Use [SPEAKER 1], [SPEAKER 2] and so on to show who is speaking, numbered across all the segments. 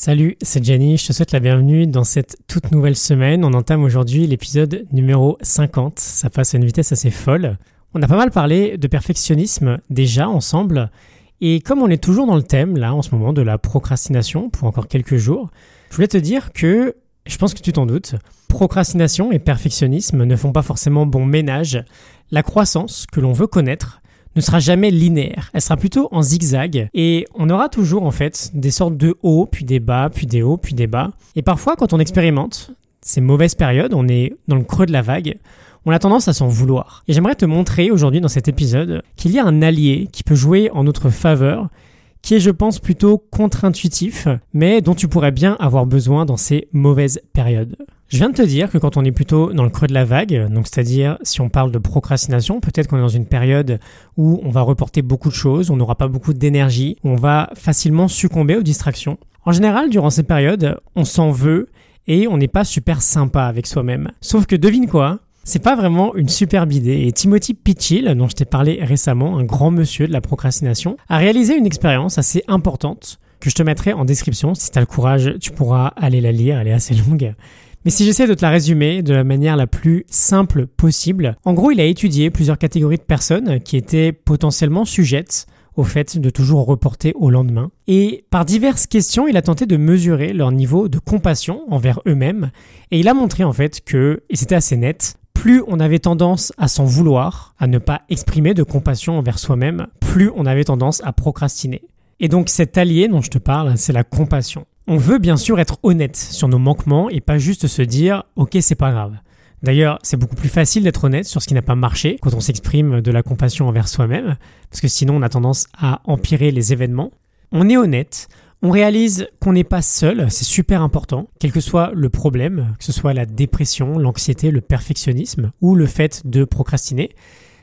[SPEAKER 1] Salut, c'est Jenny, je te souhaite la bienvenue dans cette toute nouvelle semaine. On entame aujourd'hui l'épisode numéro 50, ça passe à une vitesse assez folle. On a pas mal parlé de perfectionnisme déjà ensemble, et comme on est toujours dans le thème là en ce moment de la procrastination pour encore quelques jours, je voulais te dire que, je pense que tu t'en doutes, procrastination et perfectionnisme ne font pas forcément bon ménage. La croissance que l'on veut connaître ne sera jamais linéaire, elle sera plutôt en zigzag et on aura toujours en fait des sortes de hauts, puis des bas, puis des hauts, puis des bas. Et parfois quand on expérimente ces mauvaises périodes, on est dans le creux de la vague, on a tendance à s'en vouloir. Et j'aimerais te montrer aujourd'hui dans cet épisode qu'il y a un allié qui peut jouer en notre faveur qui est, je pense, plutôt contre-intuitif, mais dont tu pourrais bien avoir besoin dans ces mauvaises périodes. Je viens de te dire que quand on est plutôt dans le creux de la vague, donc c'est-à-dire si on parle de procrastination, peut-être qu'on est dans une période où on va reporter beaucoup de choses, on n'aura pas beaucoup d'énergie, on va facilement succomber aux distractions. En général, durant ces périodes, on s'en veut et on n'est pas super sympa avec soi-même. Sauf que devine quoi? C'est pas vraiment une superbe idée et Timothy Pitchill, dont je t'ai parlé récemment, un grand monsieur de la procrastination, a réalisé une expérience assez importante que je te mettrai en description. Si tu as le courage, tu pourras aller la lire, elle est assez longue. Mais si j'essaie de te la résumer de la manière la plus simple possible, en gros, il a étudié plusieurs catégories de personnes qui étaient potentiellement sujettes au fait de toujours reporter au lendemain. Et par diverses questions, il a tenté de mesurer leur niveau de compassion envers eux-mêmes. Et il a montré en fait que, c'était assez net, plus on avait tendance à s'en vouloir, à ne pas exprimer de compassion envers soi-même, plus on avait tendance à procrastiner. Et donc cet allié dont je te parle, c'est la compassion. On veut bien sûr être honnête sur nos manquements et pas juste se dire ok c'est pas grave. D'ailleurs, c'est beaucoup plus facile d'être honnête sur ce qui n'a pas marché quand on s'exprime de la compassion envers soi-même, parce que sinon on a tendance à empirer les événements. On est honnête, on réalise qu'on n'est pas seul, c'est super important, quel que soit le problème, que ce soit la dépression, l'anxiété, le perfectionnisme ou le fait de procrastiner.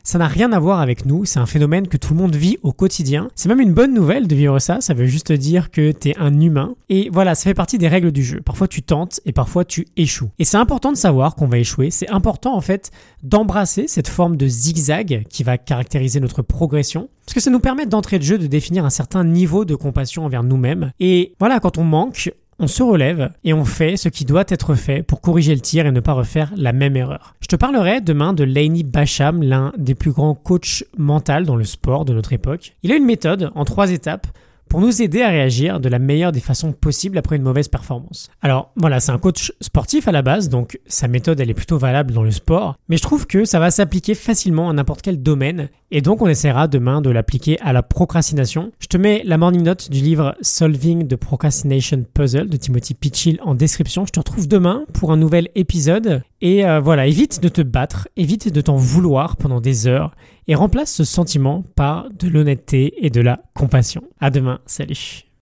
[SPEAKER 1] Ça n'a rien à voir avec nous, c'est un phénomène que tout le monde vit au quotidien. C'est même une bonne nouvelle de vivre ça, ça veut juste dire que t'es un humain. Et voilà, ça fait partie des règles du jeu. Parfois tu tentes et parfois tu échoues. Et c'est important de savoir qu'on va échouer, c'est important en fait d'embrasser cette forme de zigzag qui va caractériser notre progression. Que ça nous permet d'entrer de jeu de définir un certain niveau de compassion envers nous-mêmes. Et voilà, quand on manque, on se relève et on fait ce qui doit être fait pour corriger le tir et ne pas refaire la même erreur. Je te parlerai demain de Laney Basham, l'un des plus grands coachs mentaux dans le sport de notre époque. Il a une méthode en trois étapes pour nous aider à réagir de la meilleure des façons possibles après une mauvaise performance. Alors voilà, c'est un coach sportif à la base, donc sa méthode elle est plutôt valable dans le sport, mais je trouve que ça va s'appliquer facilement à n'importe quel domaine, et donc on essaiera demain de l'appliquer à la procrastination. Je te mets la morning note du livre Solving the Procrastination Puzzle de Timothy Pitchill en description. Je te retrouve demain pour un nouvel épisode, et euh, voilà, évite de te battre, évite de t'en vouloir pendant des heures, et remplace ce sentiment par de l'honnêteté et de la compassion. À demain, salut